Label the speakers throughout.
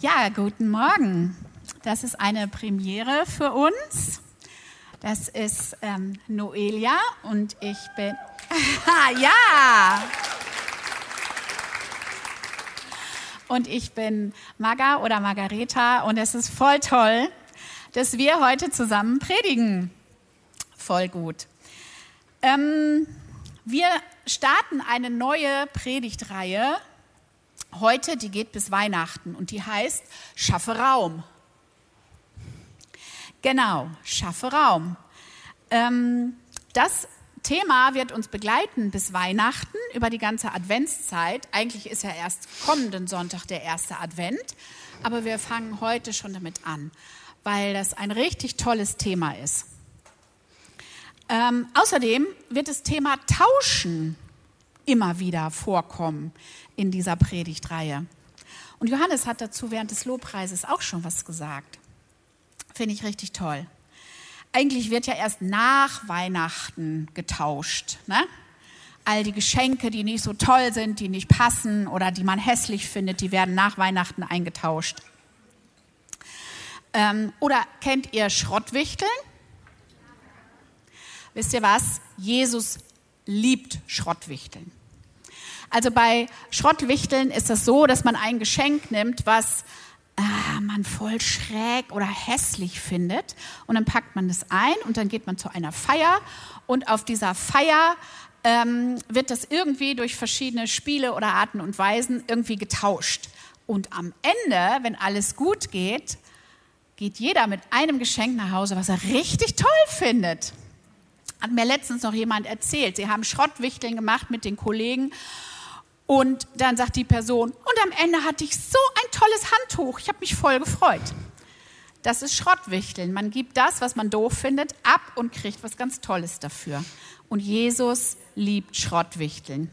Speaker 1: Ja, guten Morgen. Das ist eine Premiere für uns. Das ist ähm, Noelia und ich bin. ja! Und ich bin Maga oder Margareta und es ist voll toll, dass wir heute zusammen predigen. Voll gut. Ähm, wir starten eine neue Predigtreihe heute, die geht bis Weihnachten und die heißt Schaffe Raum. Genau, schaffe Raum. Ähm, das Thema wird uns begleiten bis Weihnachten über die ganze Adventszeit. Eigentlich ist ja erst kommenden Sonntag der erste Advent, aber wir fangen heute schon damit an, weil das ein richtig tolles Thema ist. Ähm, außerdem wird das Thema Tauschen immer wieder vorkommen in dieser Predigtreihe. Und Johannes hat dazu während des Lobpreises auch schon was gesagt. Finde ich richtig toll. Eigentlich wird ja erst nach Weihnachten getauscht. Ne? All die Geschenke, die nicht so toll sind, die nicht passen oder die man hässlich findet, die werden nach Weihnachten eingetauscht. Ähm, oder kennt ihr Schrottwichteln? Wisst ihr was? Jesus liebt Schrottwichteln. Also bei Schrottwichteln ist es so, dass man ein Geschenk nimmt, was ah, man voll schräg oder hässlich findet. Und dann packt man das ein und dann geht man zu einer Feier. Und auf dieser Feier ähm, wird das irgendwie durch verschiedene Spiele oder Arten und Weisen irgendwie getauscht. Und am Ende, wenn alles gut geht, geht jeder mit einem Geschenk nach Hause, was er richtig toll findet. Hat mir letztens noch jemand erzählt. Sie haben Schrottwichteln gemacht mit den Kollegen und dann sagt die Person, und am Ende hatte ich so ein tolles Handtuch, ich habe mich voll gefreut. Das ist Schrottwichteln. Man gibt das, was man doof findet, ab und kriegt was ganz Tolles dafür. Und Jesus liebt Schrottwichteln.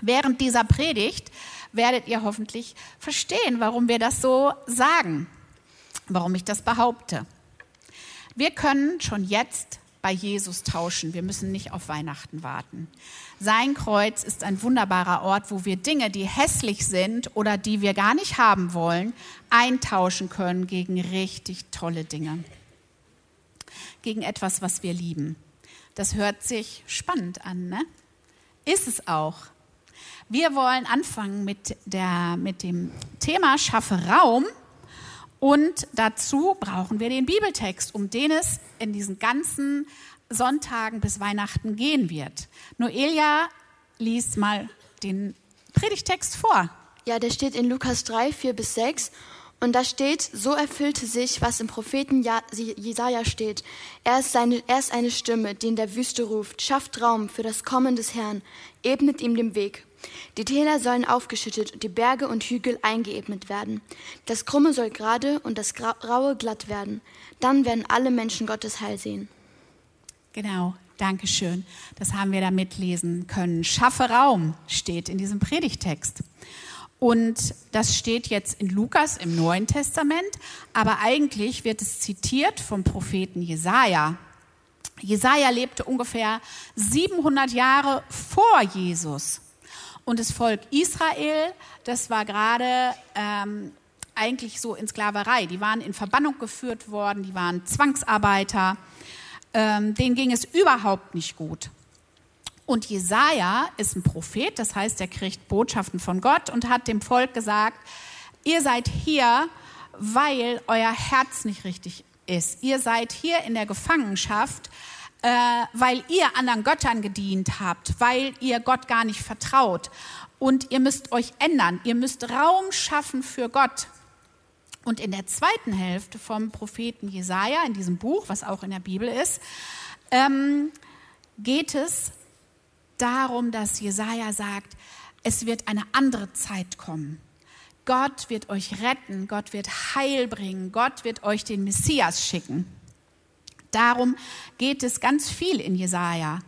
Speaker 1: Während dieser Predigt werdet ihr hoffentlich verstehen, warum wir das so sagen, warum ich das behaupte. Wir können schon jetzt bei Jesus tauschen. Wir müssen nicht auf Weihnachten warten. Sein Kreuz ist ein wunderbarer Ort, wo wir Dinge, die hässlich sind oder die wir gar nicht haben wollen, eintauschen können gegen richtig tolle Dinge. Gegen etwas, was wir lieben. Das hört sich spannend an, ne? Ist es auch. Wir wollen anfangen mit, der, mit dem Thema Schaffe Raum. Und dazu brauchen wir den Bibeltext, um den es in diesen ganzen Sonntagen bis Weihnachten gehen wird. Noelia liest mal den Predigtext vor.
Speaker 2: Ja, der steht in Lukas 3, 4 bis 6. Und da steht, so erfüllte sich, was im Propheten Jesaja steht. Er ist, seine, er ist eine Stimme, die in der Wüste ruft, schafft Raum für das Kommen des Herrn, ebnet ihm den Weg. Die Täler sollen aufgeschüttet und die Berge und Hügel eingeebnet werden. Das Krumme soll gerade und das Raue glatt werden. Dann werden alle Menschen Gottes Heil sehen.
Speaker 1: Genau, danke schön. Das haben wir da mitlesen können. Schaffe Raum steht in diesem Predigtext. Und das steht jetzt in Lukas im Neuen Testament, aber eigentlich wird es zitiert vom Propheten Jesaja. Jesaja lebte ungefähr 700 Jahre vor Jesus. Und das Volk Israel, das war gerade ähm, eigentlich so in Sklaverei. Die waren in Verbannung geführt worden, die waren Zwangsarbeiter ähm, denen ging es überhaupt nicht gut. Und Jesaja ist ein Prophet, das heißt, er kriegt Botschaften von Gott und hat dem Volk gesagt: Ihr seid hier, weil euer Herz nicht richtig ist. Ihr seid hier in der Gefangenschaft, äh, weil ihr anderen Göttern gedient habt, weil ihr Gott gar nicht vertraut. Und ihr müsst euch ändern. Ihr müsst Raum schaffen für Gott. Und in der zweiten Hälfte vom Propheten Jesaja, in diesem Buch, was auch in der Bibel ist, ähm, geht es darum, dass Jesaja sagt, es wird eine andere Zeit kommen. Gott wird euch retten, Gott wird Heil bringen, Gott wird euch den Messias schicken. Darum geht es ganz viel in Jesaja.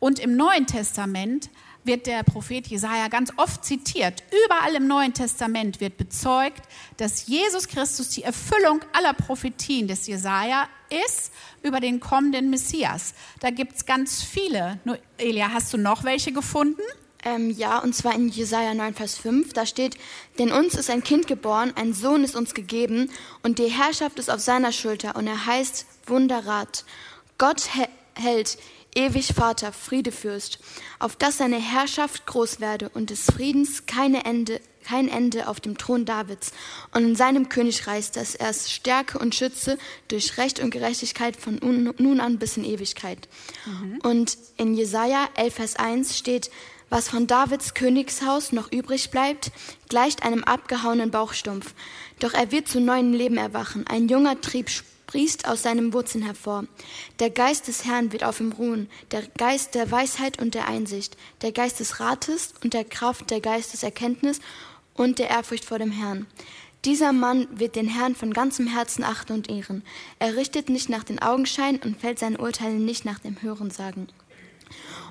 Speaker 1: Und im Neuen Testament wird der Prophet Jesaja ganz oft zitiert. Überall im Neuen Testament wird bezeugt, dass Jesus Christus die Erfüllung aller Prophetien des Jesaja ist über den kommenden Messias. Da gibt es ganz viele. Elia, hast du noch welche gefunden?
Speaker 2: Ähm, ja, und zwar in Jesaja 9, Vers 5. Da steht: Denn uns ist ein Kind geboren, ein Sohn ist uns gegeben, und die Herrschaft ist auf seiner Schulter, und er heißt Wunderrat. Gott hält, ewig Vater, Friedefürst, auf dass seine Herrschaft groß werde und des Friedens keine Ende, kein Ende auf dem Thron Davids und in seinem Königreich, dass er es stärke und schütze durch Recht und Gerechtigkeit von nun an bis in Ewigkeit. Mhm. Und in Jesaja 11, Vers 1 steht, was von Davids Königshaus noch übrig bleibt, gleicht einem abgehauenen Bauchstumpf. Doch er wird zu neuem Leben erwachen. Ein junger Trieb sprießt aus seinem Wurzeln hervor. Der Geist des Herrn wird auf ihm ruhen, der Geist der Weisheit und der Einsicht, der Geist des Rates und der Kraft, der Geist des Erkenntnis und der Ehrfurcht vor dem Herrn. Dieser Mann wird den Herrn von ganzem Herzen achten und ehren. Er richtet nicht nach den Augenschein und fällt seinen Urteilen nicht nach dem Hörensagen.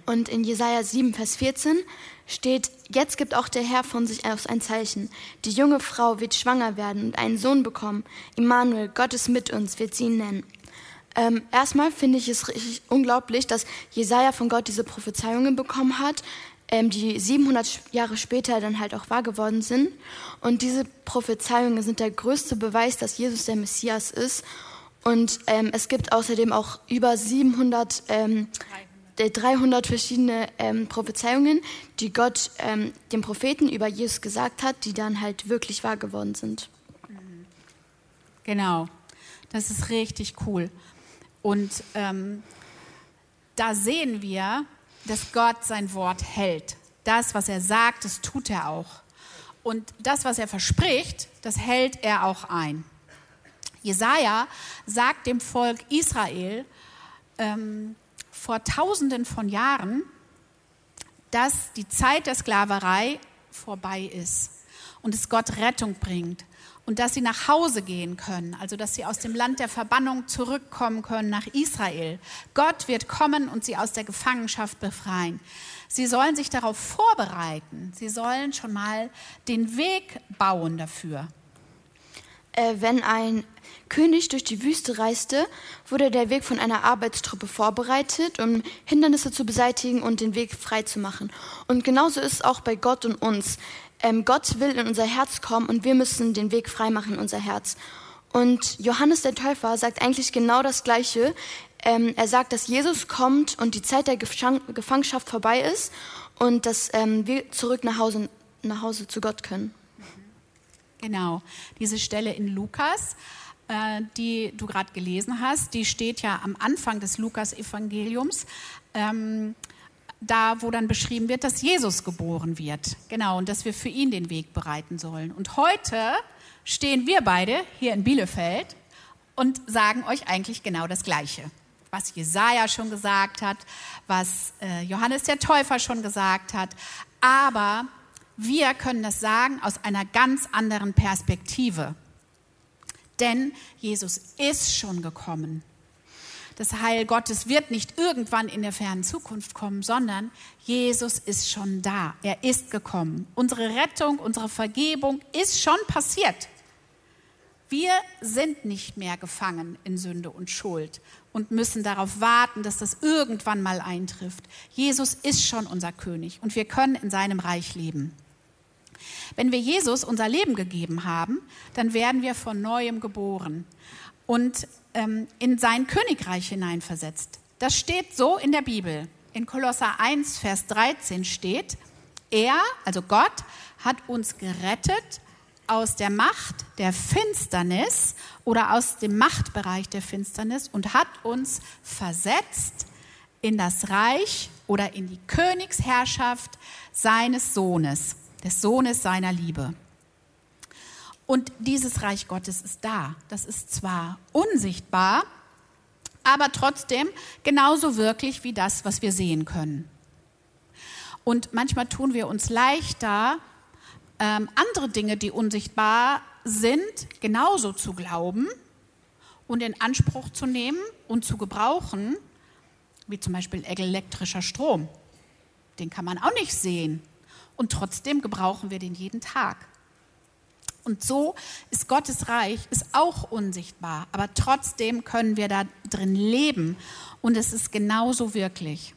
Speaker 2: Und in Jesaja 7, Vers 14 steht, jetzt gibt auch der Herr von sich aus ein Zeichen. Die junge Frau wird schwanger werden und einen Sohn bekommen. Immanuel, Gott ist mit uns, wird sie ihn nennen. Ähm, erstmal finde ich es richtig unglaublich, dass Jesaja von Gott diese Prophezeiungen bekommen hat, ähm, die 700 Jahre später dann halt auch wahr geworden sind. Und diese Prophezeiungen sind der größte Beweis, dass Jesus der Messias ist. Und ähm, es gibt außerdem auch über 700 ähm, 300 verschiedene ähm, Prophezeiungen, die Gott ähm, dem Propheten über Jesus gesagt hat, die dann halt wirklich wahr geworden sind.
Speaker 1: Genau, das ist richtig cool. Und ähm, da sehen wir, dass Gott sein Wort hält. Das, was er sagt, das tut er auch. Und das, was er verspricht, das hält er auch ein. Jesaja sagt dem Volk Israel, ähm, vor Tausenden von Jahren, dass die Zeit der Sklaverei vorbei ist und es Gott Rettung bringt und dass sie nach Hause gehen können, also dass sie aus dem Land der Verbannung zurückkommen können nach Israel. Gott wird kommen und sie aus der Gefangenschaft befreien. Sie sollen sich darauf vorbereiten. Sie sollen schon mal den Weg bauen dafür.
Speaker 2: Äh, wenn ein König durch die Wüste reiste, wurde der Weg von einer Arbeitstruppe vorbereitet, um Hindernisse zu beseitigen und den Weg frei zu machen. Und genauso ist es auch bei Gott und uns. Ähm, Gott will in unser Herz kommen und wir müssen den Weg frei machen in unser Herz. Und Johannes der Täufer sagt eigentlich genau das Gleiche. Ähm, er sagt, dass Jesus kommt und die Zeit der Gefangenschaft vorbei ist und dass ähm, wir zurück nach Hause, nach Hause zu Gott können.
Speaker 1: Genau, diese Stelle in Lukas äh, die du gerade gelesen hast, die steht ja am Anfang des Lukas-Evangeliums. Ähm, da, wo dann beschrieben wird, dass Jesus geboren wird. Genau, und dass wir für ihn den Weg bereiten sollen. Und heute stehen wir beide hier in Bielefeld und sagen euch eigentlich genau das Gleiche. Was Jesaja schon gesagt hat, was äh, Johannes der Täufer schon gesagt hat. Aber wir können das sagen aus einer ganz anderen Perspektive. Denn Jesus ist schon gekommen. Das Heil Gottes wird nicht irgendwann in der fernen Zukunft kommen, sondern Jesus ist schon da. Er ist gekommen. Unsere Rettung, unsere Vergebung ist schon passiert. Wir sind nicht mehr gefangen in Sünde und Schuld und müssen darauf warten, dass das irgendwann mal eintrifft. Jesus ist schon unser König und wir können in seinem Reich leben. Wenn wir Jesus unser Leben gegeben haben, dann werden wir von neuem geboren und ähm, in sein Königreich hineinversetzt. Das steht so in der Bibel. In Kolosser 1, Vers 13 steht, er, also Gott, hat uns gerettet aus der Macht der Finsternis oder aus dem Machtbereich der Finsternis und hat uns versetzt in das Reich oder in die Königsherrschaft seines Sohnes des Sohnes seiner Liebe. Und dieses Reich Gottes ist da. Das ist zwar unsichtbar, aber trotzdem genauso wirklich wie das, was wir sehen können. Und manchmal tun wir uns leichter, ähm, andere Dinge, die unsichtbar sind, genauso zu glauben und in Anspruch zu nehmen und zu gebrauchen, wie zum Beispiel elektrischer Strom. Den kann man auch nicht sehen und trotzdem gebrauchen wir den jeden Tag. Und so ist Gottes Reich ist auch unsichtbar, aber trotzdem können wir da drin leben und es ist genauso wirklich.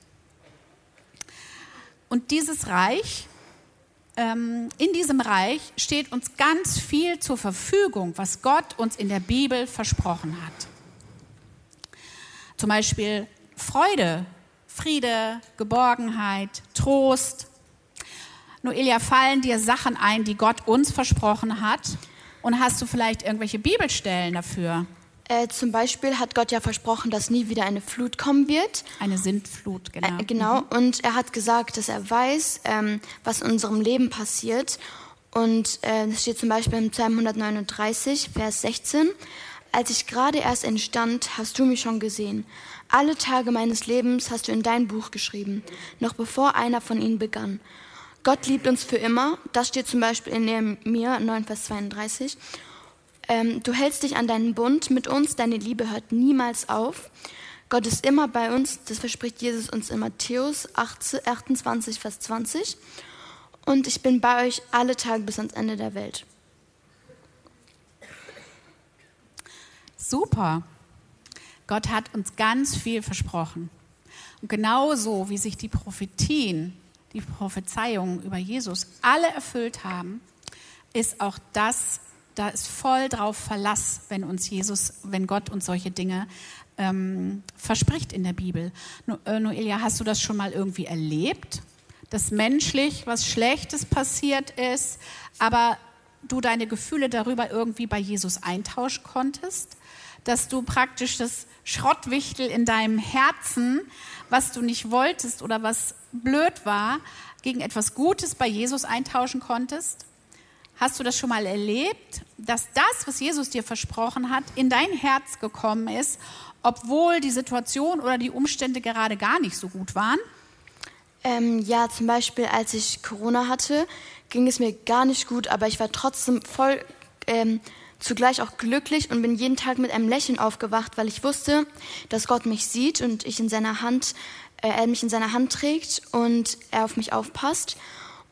Speaker 1: Und dieses Reich, ähm, in diesem Reich steht uns ganz viel zur Verfügung, was Gott uns in der Bibel versprochen hat. Zum Beispiel Freude, Friede, Geborgenheit, Trost. Noelia, fallen dir Sachen ein, die Gott uns versprochen hat? Und hast du vielleicht irgendwelche Bibelstellen dafür?
Speaker 2: Äh, zum Beispiel hat Gott ja versprochen, dass nie wieder eine Flut kommen wird.
Speaker 1: Eine Sintflut, genau.
Speaker 2: Äh, genau. Mhm. Und er hat gesagt, dass er weiß, ähm, was in unserem Leben passiert. Und äh, das steht zum Beispiel im Psalm 139, Vers 16. Als ich gerade erst entstand, hast du mich schon gesehen. Alle Tage meines Lebens hast du in dein Buch geschrieben, noch bevor einer von ihnen begann. Gott liebt uns für immer. Das steht zum Beispiel in Nehemiah 9, Vers 32. Ähm, du hältst dich an deinen Bund mit uns, deine Liebe hört niemals auf. Gott ist immer bei uns, das verspricht Jesus uns in Matthäus 28, Vers 20. Und ich bin bei euch alle Tage bis ans Ende der Welt.
Speaker 1: Super. Gott hat uns ganz viel versprochen. Und genauso wie sich die Prophetien, die Prophezeiungen über Jesus alle erfüllt haben, ist auch das, da ist voll drauf Verlass, wenn uns Jesus, wenn Gott uns solche Dinge ähm, verspricht in der Bibel. Äh, Noelia, hast du das schon mal irgendwie erlebt? Dass menschlich was Schlechtes passiert ist, aber du deine Gefühle darüber irgendwie bei Jesus eintauschen konntest? Dass du praktisch das Schrottwichtel in deinem Herzen, was du nicht wolltest oder was blöd war, gegen etwas Gutes bei Jesus eintauschen konntest? Hast du das schon mal erlebt, dass das, was Jesus dir versprochen hat, in dein Herz gekommen ist, obwohl die Situation oder die Umstände gerade gar nicht so gut waren?
Speaker 2: Ähm, ja, zum Beispiel, als ich Corona hatte, ging es mir gar nicht gut, aber ich war trotzdem voll ähm, zugleich auch glücklich und bin jeden Tag mit einem Lächeln aufgewacht, weil ich wusste, dass Gott mich sieht und ich in seiner Hand, äh, er mich in seiner Hand trägt und er auf mich aufpasst.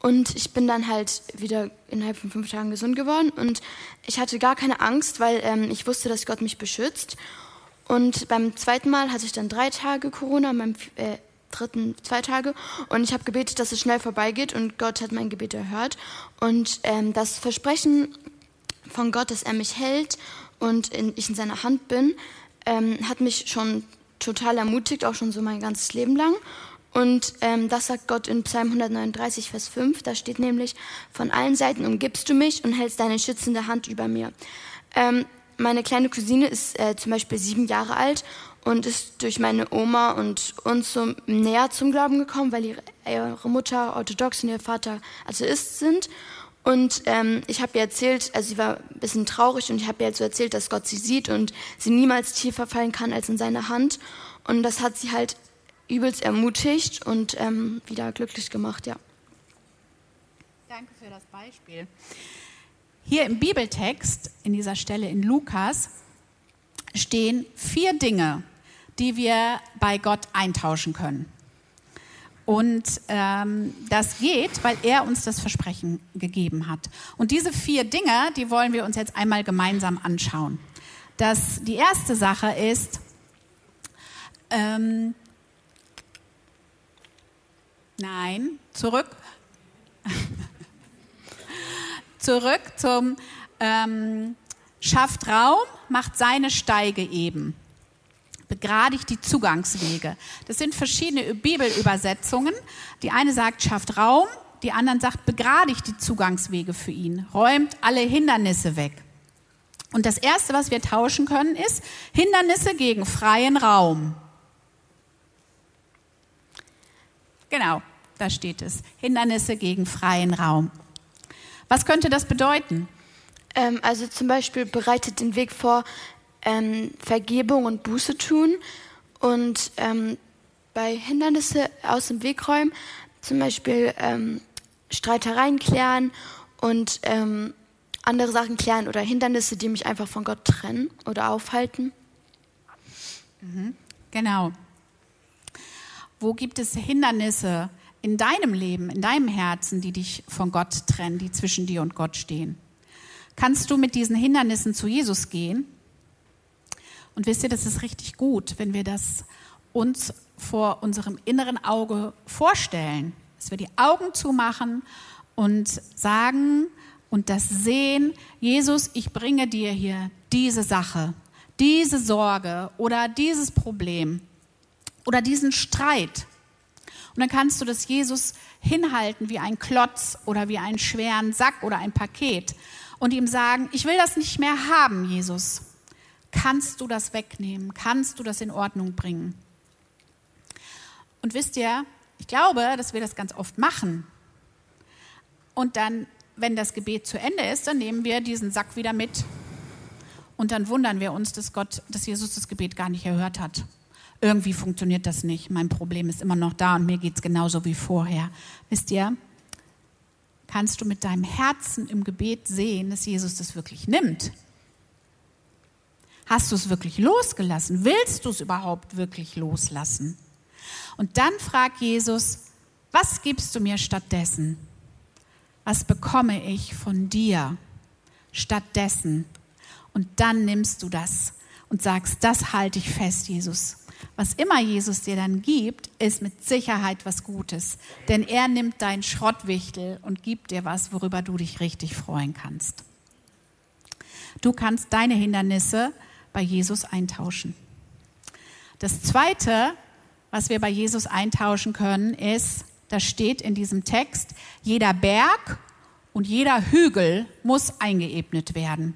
Speaker 2: Und ich bin dann halt wieder innerhalb von fünf Tagen gesund geworden und ich hatte gar keine Angst, weil ähm, ich wusste, dass Gott mich beschützt. Und beim zweiten Mal hatte ich dann drei Tage Corona, beim äh, dritten zwei Tage und ich habe gebetet, dass es schnell vorbeigeht und Gott hat mein Gebet erhört. Und ähm, das Versprechen von Gott, dass er mich hält und in, ich in seiner Hand bin, ähm, hat mich schon total ermutigt, auch schon so mein ganzes Leben lang. Und ähm, das sagt Gott in Psalm 139, Vers 5. Da steht nämlich, von allen Seiten umgibst du mich und hältst deine schützende Hand über mir. Ähm, meine kleine Cousine ist äh, zum Beispiel sieben Jahre alt und ist durch meine Oma und uns so näher zum Glauben gekommen, weil ihre, ihre Mutter orthodox und ihr Vater Atheist sind. Und ähm, ich habe ihr erzählt, also sie war ein bisschen traurig und ich habe ihr so erzählt, dass Gott sie sieht und sie niemals tiefer fallen kann als in seine Hand. Und das hat sie halt übelst ermutigt und ähm, wieder glücklich gemacht, ja.
Speaker 1: Danke für das Beispiel. Hier im Bibeltext, in dieser Stelle in Lukas, stehen vier Dinge, die wir bei Gott eintauschen können. Und ähm, das geht, weil er uns das Versprechen gegeben hat. Und diese vier Dinge, die wollen wir uns jetzt einmal gemeinsam anschauen. Das, die erste Sache ist, ähm, nein, zurück, zurück zum ähm, schafft Raum, macht seine Steige eben begradigt die Zugangswege. Das sind verschiedene Bibelübersetzungen. Die eine sagt, schafft Raum, die anderen sagt, begradigt die Zugangswege für ihn, räumt alle Hindernisse weg. Und das Erste, was wir tauschen können, ist Hindernisse gegen freien Raum. Genau, da steht es. Hindernisse gegen freien Raum. Was könnte das bedeuten?
Speaker 2: Ähm, also zum Beispiel bereitet den Weg vor, ähm, Vergebung und Buße tun und ähm, bei Hindernisse aus dem Weg räumen, zum Beispiel ähm, Streitereien klären und ähm, andere Sachen klären oder Hindernisse, die mich einfach von Gott trennen oder aufhalten.
Speaker 1: Mhm. Genau. Wo gibt es Hindernisse in deinem Leben, in deinem Herzen, die dich von Gott trennen, die zwischen dir und Gott stehen? Kannst du mit diesen Hindernissen zu Jesus gehen? Und wisst ihr, das ist richtig gut, wenn wir das uns vor unserem inneren Auge vorstellen. Dass wir die Augen zumachen und sagen und das sehen, Jesus, ich bringe dir hier diese Sache, diese Sorge oder dieses Problem oder diesen Streit. Und dann kannst du das Jesus hinhalten wie ein Klotz oder wie einen schweren Sack oder ein Paket und ihm sagen, ich will das nicht mehr haben, Jesus. Kannst du das wegnehmen? Kannst du das in Ordnung bringen? Und wisst ihr, ich glaube, dass wir das ganz oft machen. Und dann, wenn das Gebet zu Ende ist, dann nehmen wir diesen Sack wieder mit. Und dann wundern wir uns, dass Gott, dass Jesus das Gebet gar nicht erhört hat. Irgendwie funktioniert das nicht. Mein Problem ist immer noch da und mir geht es genauso wie vorher. Wisst ihr, kannst du mit deinem Herzen im Gebet sehen, dass Jesus das wirklich nimmt. Hast du es wirklich losgelassen? Willst du es überhaupt wirklich loslassen? Und dann fragt Jesus, was gibst du mir stattdessen? Was bekomme ich von dir stattdessen? Und dann nimmst du das und sagst, das halte ich fest, Jesus. Was immer Jesus dir dann gibt, ist mit Sicherheit was Gutes. Denn er nimmt deinen Schrottwichtel und gibt dir was, worüber du dich richtig freuen kannst. Du kannst deine Hindernisse bei Jesus eintauschen. Das Zweite, was wir bei Jesus eintauschen können, ist, da steht in diesem Text, jeder Berg und jeder Hügel muss eingeebnet werden.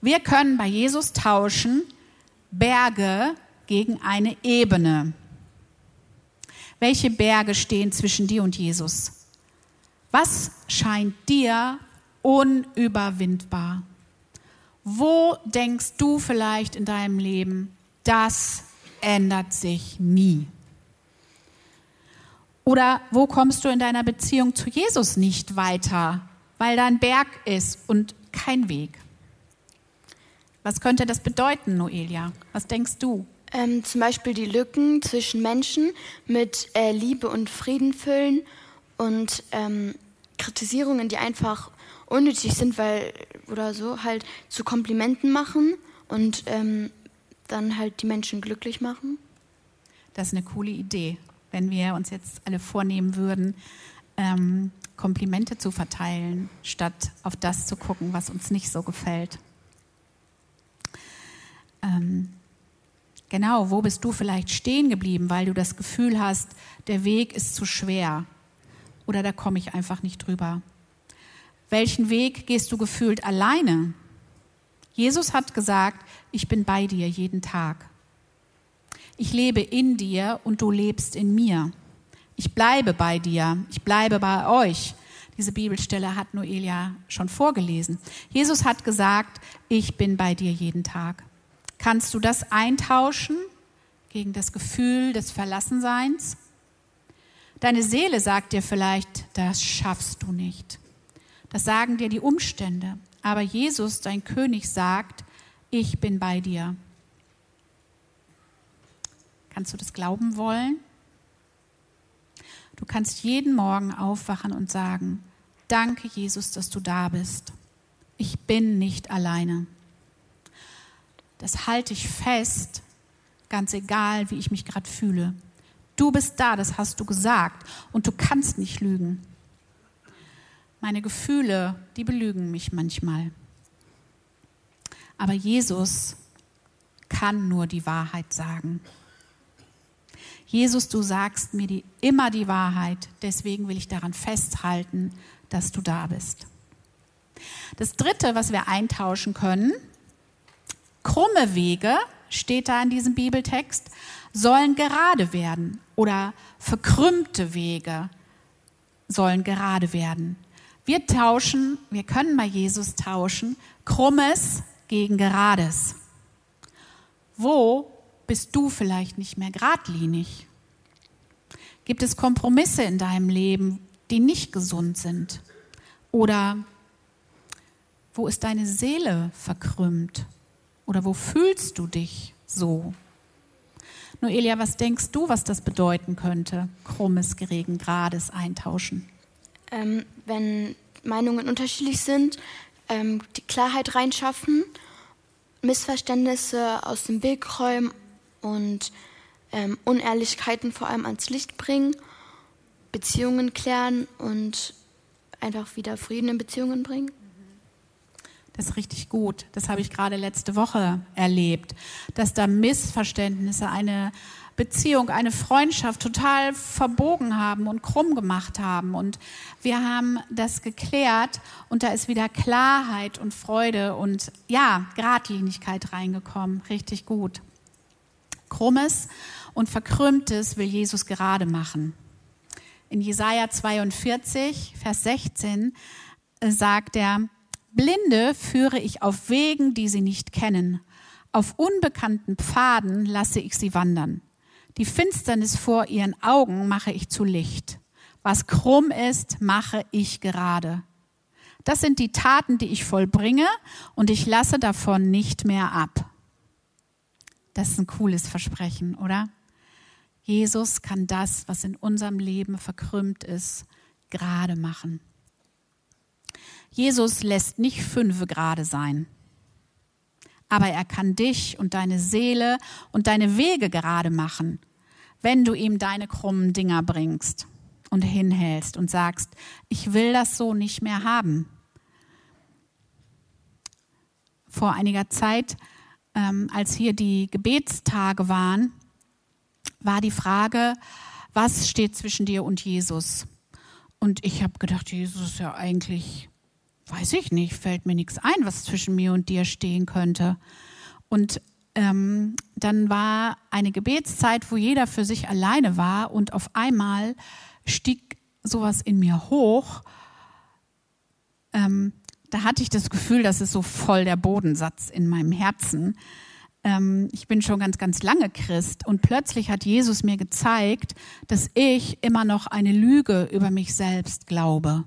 Speaker 1: Wir können bei Jesus tauschen Berge gegen eine Ebene. Welche Berge stehen zwischen dir und Jesus? Was scheint dir unüberwindbar? Wo denkst du vielleicht in deinem Leben, das ändert sich nie? Oder wo kommst du in deiner Beziehung zu Jesus nicht weiter, weil da ein Berg ist und kein Weg? Was könnte das bedeuten, Noelia? Was denkst du?
Speaker 2: Ähm, zum Beispiel die Lücken zwischen Menschen mit äh, Liebe und Frieden füllen und ähm, Kritisierungen, die einfach unnötig sind, weil oder so halt zu Komplimenten machen und ähm, dann halt die Menschen glücklich machen.
Speaker 1: Das ist eine coole Idee, wenn wir uns jetzt alle vornehmen würden, ähm, Komplimente zu verteilen, statt auf das zu gucken, was uns nicht so gefällt. Ähm, genau, wo bist du vielleicht stehen geblieben, weil du das Gefühl hast, der Weg ist zu schwer oder da komme ich einfach nicht drüber. Welchen Weg gehst du gefühlt alleine? Jesus hat gesagt, ich bin bei dir jeden Tag. Ich lebe in dir und du lebst in mir. Ich bleibe bei dir, ich bleibe bei euch. Diese Bibelstelle hat Noelia schon vorgelesen. Jesus hat gesagt, ich bin bei dir jeden Tag. Kannst du das eintauschen gegen das Gefühl des Verlassenseins? Deine Seele sagt dir vielleicht, das schaffst du nicht. Das sagen dir die Umstände. Aber Jesus, dein König, sagt, ich bin bei dir. Kannst du das glauben wollen? Du kannst jeden Morgen aufwachen und sagen, danke Jesus, dass du da bist. Ich bin nicht alleine. Das halte ich fest, ganz egal, wie ich mich gerade fühle. Du bist da, das hast du gesagt und du kannst nicht lügen. Meine Gefühle, die belügen mich manchmal. Aber Jesus kann nur die Wahrheit sagen. Jesus, du sagst mir die, immer die Wahrheit, deswegen will ich daran festhalten, dass du da bist. Das Dritte, was wir eintauschen können, krumme Wege, steht da in diesem Bibeltext, sollen gerade werden oder verkrümmte Wege sollen gerade werden. Wir tauschen, wir können bei Jesus tauschen, krummes gegen gerades. Wo bist du vielleicht nicht mehr geradlinig? Gibt es Kompromisse in deinem Leben, die nicht gesund sind? Oder wo ist deine Seele verkrümmt? Oder wo fühlst du dich so? Noelia, was denkst du, was das bedeuten könnte? Krummes gegen gerades eintauschen
Speaker 2: ähm, wenn Meinungen unterschiedlich sind, ähm, die Klarheit reinschaffen, Missverständnisse aus dem Weg räumen und ähm, Unehrlichkeiten vor allem ans Licht bringen, Beziehungen klären und einfach wieder Frieden in Beziehungen bringen.
Speaker 1: Das ist richtig gut. Das habe ich gerade letzte Woche erlebt, dass da Missverständnisse eine Beziehung, eine Freundschaft total verbogen haben und krumm gemacht haben. Und wir haben das geklärt und da ist wieder Klarheit und Freude und ja, Gradlinigkeit reingekommen. Richtig gut. Krummes und Verkrümmtes will Jesus gerade machen. In Jesaja 42, Vers 16 äh, sagt er, Blinde führe ich auf Wegen, die sie nicht kennen. Auf unbekannten Pfaden lasse ich sie wandern. Die Finsternis vor ihren Augen mache ich zu Licht. Was krumm ist, mache ich gerade. Das sind die Taten, die ich vollbringe, und ich lasse davon nicht mehr ab. Das ist ein cooles Versprechen, oder? Jesus kann das, was in unserem Leben verkrümmt ist, gerade machen. Jesus lässt nicht fünfe gerade sein aber er kann dich und deine Seele und deine Wege gerade machen, wenn du ihm deine krummen Dinger bringst und hinhältst und sagst, ich will das so nicht mehr haben. Vor einiger Zeit, ähm, als hier die Gebetstage waren, war die Frage, was steht zwischen dir und Jesus? Und ich habe gedacht, Jesus ist ja eigentlich weiß ich nicht, fällt mir nichts ein, was zwischen mir und dir stehen könnte. Und ähm, dann war eine Gebetszeit, wo jeder für sich alleine war und auf einmal stieg sowas in mir hoch. Ähm, da hatte ich das Gefühl, das ist so voll der Bodensatz in meinem Herzen. Ähm, ich bin schon ganz, ganz lange Christ und plötzlich hat Jesus mir gezeigt, dass ich immer noch eine Lüge über mich selbst glaube.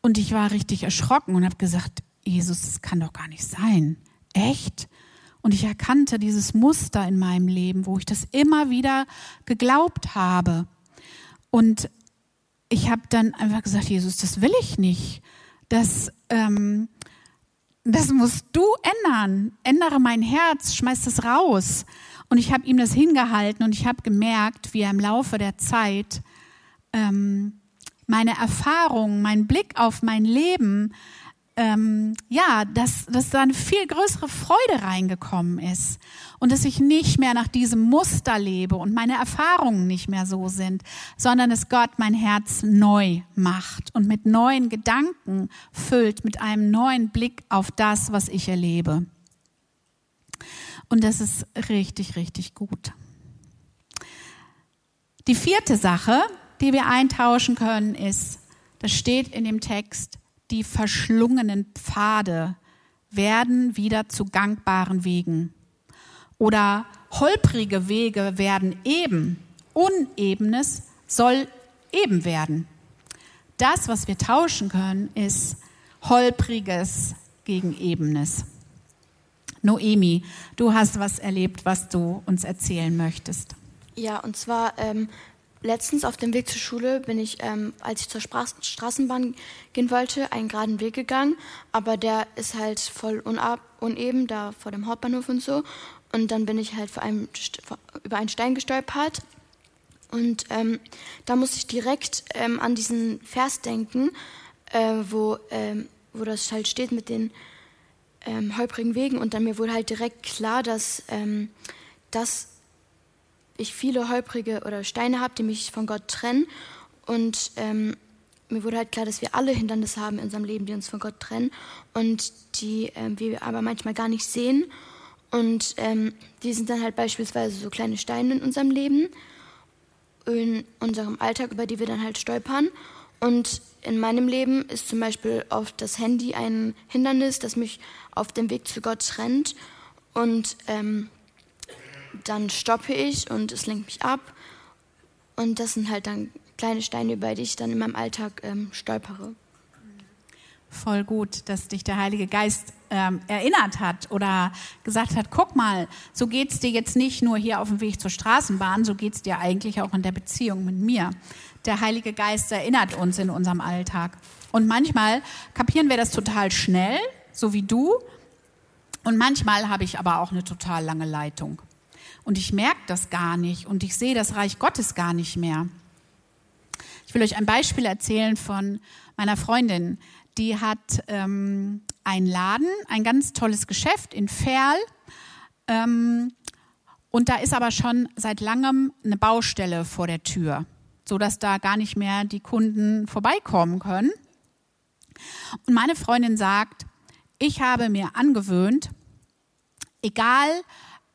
Speaker 1: Und ich war richtig erschrocken und habe gesagt, Jesus, das kann doch gar nicht sein. Echt? Und ich erkannte dieses Muster in meinem Leben, wo ich das immer wieder geglaubt habe. Und ich habe dann einfach gesagt, Jesus, das will ich nicht. Das, ähm, das musst du ändern. Ändere mein Herz, schmeiß das raus. Und ich habe ihm das hingehalten und ich habe gemerkt, wie er im Laufe der Zeit ähm, meine Erfahrung, mein Blick auf mein Leben, ähm, ja, dass, dass da eine viel größere Freude reingekommen ist und dass ich nicht mehr nach diesem Muster lebe und meine Erfahrungen nicht mehr so sind, sondern dass Gott mein Herz neu macht und mit neuen Gedanken füllt, mit einem neuen Blick auf das, was ich erlebe. Und das ist richtig, richtig gut. Die vierte Sache, die wir eintauschen können, ist, das steht in dem Text, die verschlungenen Pfade werden wieder zu gangbaren Wegen. Oder holprige Wege werden eben, unebenes soll eben werden. Das, was wir tauschen können, ist holpriges gegen ebenes. Noemi, du hast was erlebt, was du uns erzählen möchtest.
Speaker 2: Ja, und zwar ähm, letztens auf dem Weg zur Schule bin ich, ähm, als ich zur Straß Straßenbahn gehen wollte, einen geraden Weg gegangen, aber der ist halt voll uneben, da vor dem Hauptbahnhof und so. Und dann bin ich halt einem, über einen Stein gestolpert. Und ähm, da musste ich direkt ähm, an diesen Vers denken, äh, wo, ähm, wo das halt steht mit den ähm, holprigen Wegen. Und dann mir wurde halt direkt klar, dass ähm, das ich viele holprige oder Steine habe, die mich von Gott trennen. Und ähm, mir wurde halt klar, dass wir alle Hindernisse haben in unserem Leben, die uns von Gott trennen und die ähm, wir aber manchmal gar nicht sehen. Und ähm, die sind dann halt beispielsweise so kleine Steine in unserem Leben, in unserem Alltag, über die wir dann halt stolpern. Und in meinem Leben ist zum Beispiel oft das Handy ein Hindernis, das mich auf dem Weg zu Gott trennt. Und ähm, dann stoppe ich und es lenkt mich ab. Und das sind halt dann kleine Steine, über die ich dann in meinem Alltag ähm, stolpere.
Speaker 1: Voll gut, dass dich der Heilige Geist ähm, erinnert hat oder gesagt hat, guck mal, so geht es dir jetzt nicht nur hier auf dem Weg zur Straßenbahn, so geht es dir eigentlich auch in der Beziehung mit mir. Der Heilige Geist erinnert uns in unserem Alltag. Und manchmal kapieren wir das total schnell, so wie du. Und manchmal habe ich aber auch eine total lange Leitung und ich merke das gar nicht und ich sehe das Reich Gottes gar nicht mehr. Ich will euch ein Beispiel erzählen von meiner Freundin. Die hat ähm, einen Laden, ein ganz tolles Geschäft in Ferl. Ähm, und da ist aber schon seit langem eine Baustelle vor der Tür, sodass da gar nicht mehr die Kunden vorbeikommen können. Und meine Freundin sagt, ich habe mir angewöhnt, egal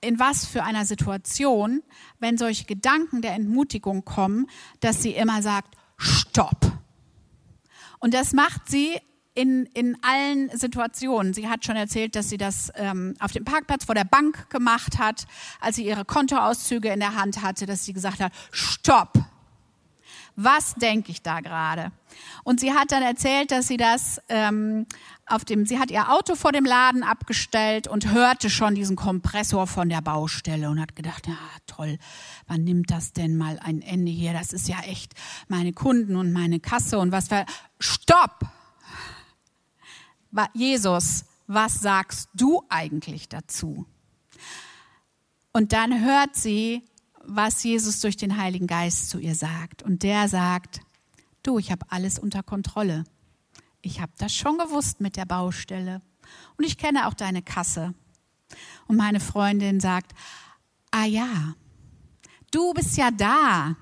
Speaker 1: in was für einer Situation, wenn solche Gedanken der Entmutigung kommen, dass sie immer sagt, stopp. Und das macht sie in, in allen Situationen. Sie hat schon erzählt, dass sie das ähm, auf dem Parkplatz vor der Bank gemacht hat, als sie ihre Kontoauszüge in der Hand hatte, dass sie gesagt hat, stopp. Was denke ich da gerade? Und sie hat dann erzählt, dass sie das ähm, auf dem, sie hat ihr Auto vor dem Laden abgestellt und hörte schon diesen Kompressor von der Baustelle und hat gedacht, ja toll, wann nimmt das denn mal ein Ende hier? Das ist ja echt meine Kunden und meine Kasse und was für, stopp! Jesus, was sagst du eigentlich dazu? Und dann hört sie, was Jesus durch den Heiligen Geist zu ihr sagt. Und der sagt, du, ich habe alles unter Kontrolle. Ich habe das schon gewusst mit der Baustelle. Und ich kenne auch deine Kasse. Und meine Freundin sagt, ah ja, du bist ja da.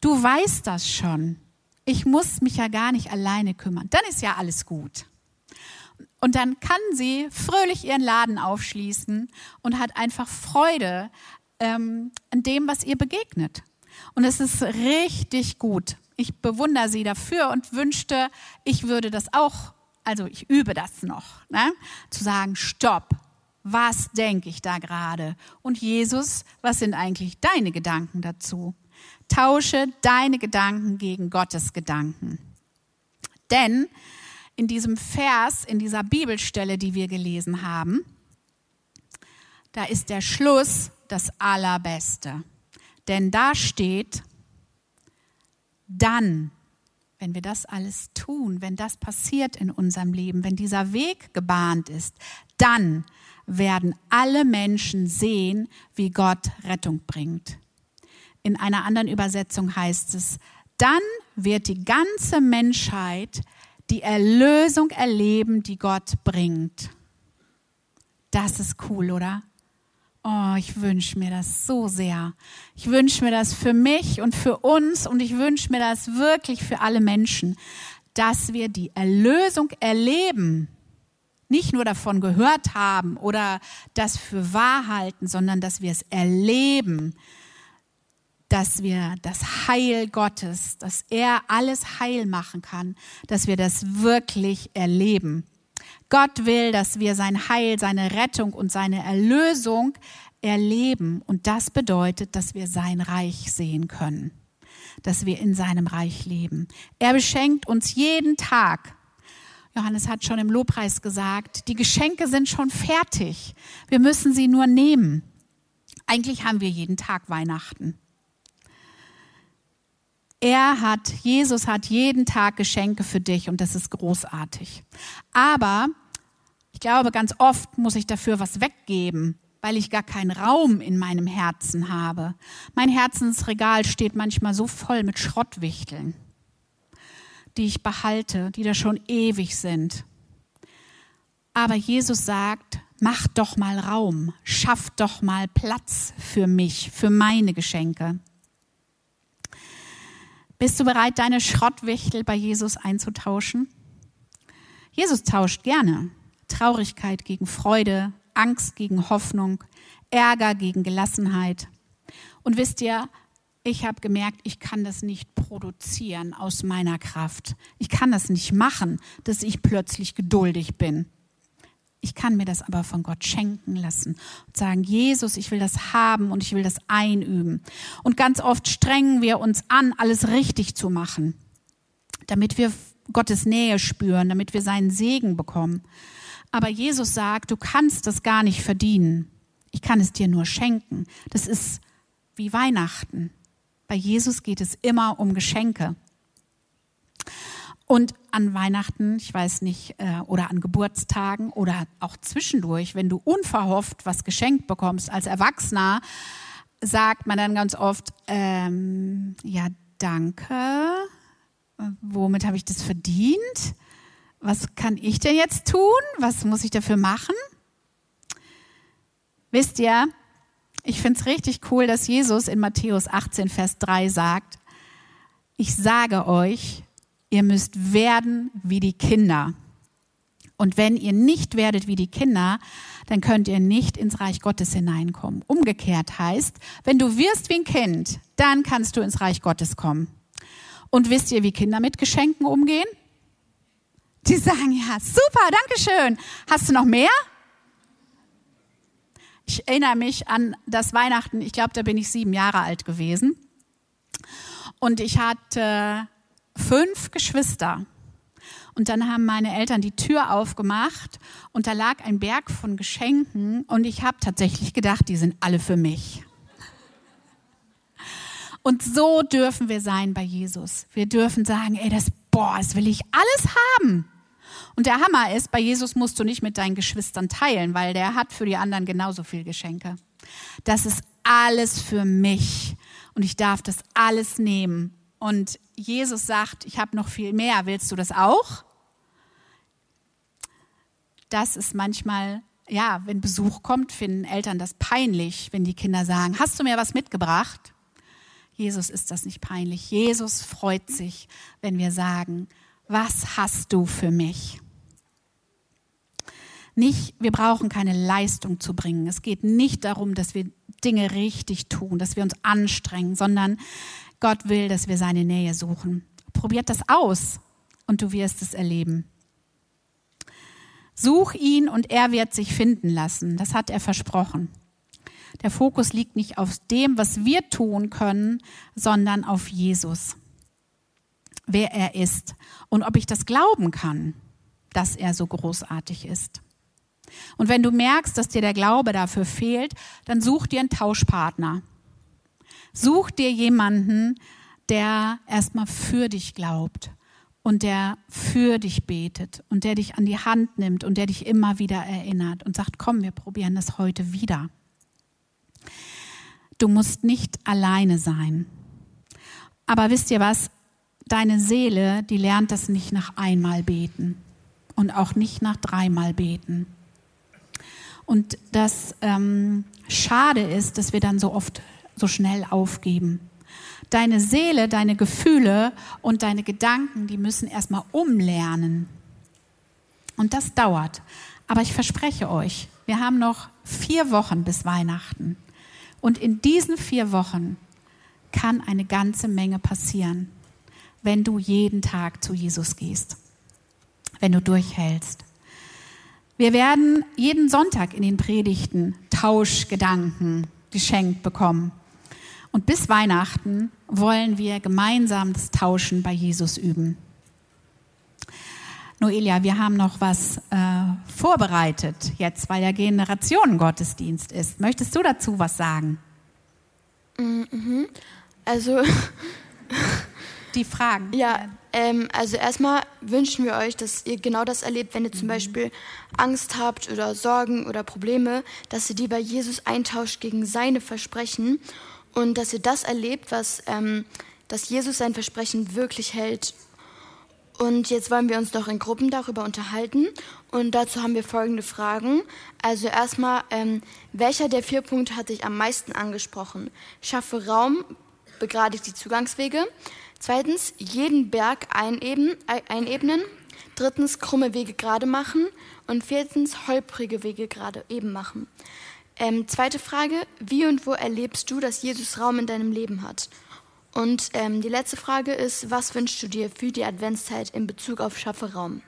Speaker 1: Du weißt das schon. Ich muss mich ja gar nicht alleine kümmern. Dann ist ja alles gut. Und dann kann sie fröhlich ihren Laden aufschließen und hat einfach Freude ähm, an dem, was ihr begegnet. Und es ist richtig gut. Ich bewundere sie dafür und wünschte, ich würde das auch, also ich übe das noch, ne? zu sagen, stopp, was denke ich da gerade? Und Jesus, was sind eigentlich deine Gedanken dazu? Tausche deine Gedanken gegen Gottes Gedanken. Denn in diesem Vers, in dieser Bibelstelle, die wir gelesen haben, da ist der Schluss das Allerbeste. Denn da steht, dann, wenn wir das alles tun, wenn das passiert in unserem Leben, wenn dieser Weg gebahnt ist, dann werden alle Menschen sehen, wie Gott Rettung bringt. In einer anderen Übersetzung heißt es, dann wird die ganze Menschheit die Erlösung erleben, die Gott bringt. Das ist cool, oder? Oh, ich wünsche mir das so sehr. Ich wünsche mir das für mich und für uns und ich wünsche mir das wirklich für alle Menschen, dass wir die Erlösung erleben. Nicht nur davon gehört haben oder das für wahr halten, sondern dass wir es erleben, dass wir das Heil Gottes, dass er alles heil machen kann, dass wir das wirklich erleben. Gott will, dass wir sein Heil, seine Rettung und seine Erlösung erleben. Und das bedeutet, dass wir sein Reich sehen können, dass wir in seinem Reich leben. Er beschenkt uns jeden Tag. Johannes hat schon im Lobpreis gesagt, die Geschenke sind schon fertig. Wir müssen sie nur nehmen. Eigentlich haben wir jeden Tag Weihnachten. Er hat, Jesus hat jeden Tag Geschenke für dich und das ist großartig. Aber ich glaube, ganz oft muss ich dafür was weggeben, weil ich gar keinen Raum in meinem Herzen habe. Mein Herzensregal steht manchmal so voll mit Schrottwichteln, die ich behalte, die da schon ewig sind. Aber Jesus sagt, mach doch mal Raum, schaff doch mal Platz für mich, für meine Geschenke. Bist du bereit, deine Schrottwichtel bei Jesus einzutauschen? Jesus tauscht gerne Traurigkeit gegen Freude, Angst gegen Hoffnung, Ärger gegen Gelassenheit. Und wisst ihr, ich habe gemerkt, ich kann das nicht produzieren aus meiner Kraft. Ich kann das nicht machen, dass ich plötzlich geduldig bin. Ich kann mir das aber von Gott schenken lassen und sagen, Jesus, ich will das haben und ich will das einüben. Und ganz oft strengen wir uns an, alles richtig zu machen, damit wir Gottes Nähe spüren, damit wir seinen Segen bekommen. Aber Jesus sagt, du kannst das gar nicht verdienen. Ich kann es dir nur schenken. Das ist wie Weihnachten. Bei Jesus geht es immer um Geschenke. Und an Weihnachten, ich weiß nicht, äh, oder an Geburtstagen oder auch zwischendurch, wenn du unverhofft was geschenkt bekommst als Erwachsener, sagt man dann ganz oft, ähm, ja, danke, womit habe ich das verdient? Was kann ich denn jetzt tun? Was muss ich dafür machen? Wisst ihr, ich finde es richtig cool, dass Jesus in Matthäus 18, Vers 3 sagt, ich sage euch, ihr müsst werden wie die Kinder. Und wenn ihr nicht werdet wie die Kinder, dann könnt ihr nicht ins Reich Gottes hineinkommen. Umgekehrt heißt, wenn du wirst wie ein Kind, dann kannst du ins Reich Gottes kommen. Und wisst ihr, wie Kinder mit Geschenken umgehen? Die sagen, ja, super, danke schön. Hast du noch mehr? Ich erinnere mich an das Weihnachten, ich glaube, da bin ich sieben Jahre alt gewesen. Und ich hatte fünf Geschwister. Und dann haben meine Eltern die Tür aufgemacht und da lag ein Berg von Geschenken und ich habe tatsächlich gedacht, die sind alle für mich. Und so dürfen wir sein bei Jesus. Wir dürfen sagen, ey, das, boah, das will ich alles haben. Und der Hammer ist, bei Jesus musst du nicht mit deinen Geschwistern teilen, weil der hat für die anderen genauso viel Geschenke. Das ist alles für mich und ich darf das alles nehmen. Und Jesus sagt, ich habe noch viel mehr. Willst du das auch? Das ist manchmal, ja, wenn Besuch kommt, finden Eltern das peinlich, wenn die Kinder sagen, hast du mir was mitgebracht? Jesus ist das nicht peinlich. Jesus freut sich, wenn wir sagen, was hast du für mich? Nicht, wir brauchen keine Leistung zu bringen. Es geht nicht darum, dass wir Dinge richtig tun, dass wir uns anstrengen, sondern Gott will, dass wir seine Nähe suchen. Probiert das aus und du wirst es erleben. Such ihn und er wird sich finden lassen. Das hat er versprochen. Der Fokus liegt nicht auf dem, was wir tun können, sondern auf Jesus wer er ist und ob ich das glauben kann, dass er so großartig ist. Und wenn du merkst, dass dir der Glaube dafür fehlt, dann such dir einen Tauschpartner. Such dir jemanden, der erstmal für dich glaubt und der für dich betet und der dich an die Hand nimmt und der dich immer wieder erinnert und sagt, komm, wir probieren das heute wieder. Du musst nicht alleine sein. Aber wisst ihr was? deine Seele, die lernt das nicht nach einmal beten und auch nicht nach dreimal beten. Und das ähm, Schade ist, dass wir dann so oft so schnell aufgeben. Deine Seele, deine Gefühle und deine Gedanken, die müssen erstmal umlernen. Und das dauert. Aber ich verspreche euch, wir haben noch vier Wochen bis Weihnachten. Und in diesen vier Wochen kann eine ganze Menge passieren wenn du jeden Tag zu Jesus gehst, wenn du durchhältst. Wir werden jeden Sonntag in den Predigten Tauschgedanken geschenkt bekommen. Und bis Weihnachten wollen wir gemeinsam das Tauschen bei Jesus üben. Noelia, wir haben noch was äh, vorbereitet jetzt, weil ja Generationengottesdienst ist. Möchtest du dazu was sagen?
Speaker 2: Mhm. Also
Speaker 1: die Fragen.
Speaker 2: Ja, ähm, also erstmal wünschen wir euch, dass ihr genau das erlebt, wenn ihr zum mhm. Beispiel Angst habt oder Sorgen oder Probleme, dass ihr die bei Jesus eintauscht gegen seine Versprechen und dass ihr das erlebt, was, ähm, dass Jesus sein Versprechen wirklich hält. Und jetzt wollen wir uns noch in Gruppen darüber unterhalten. Und dazu haben wir folgende Fragen. Also erstmal, ähm, welcher der vier Punkte hat dich am meisten angesprochen? Schaffe Raum, begradigt die Zugangswege. Zweitens, jeden Berg einebnen, einebnen. Drittens, krumme Wege gerade machen. Und viertens, holprige Wege gerade eben machen. Ähm, zweite Frage, wie und wo erlebst du, dass Jesus Raum in deinem Leben hat? Und ähm, die letzte Frage ist, was wünschst du dir für die Adventszeit in Bezug auf Schaffe Raum?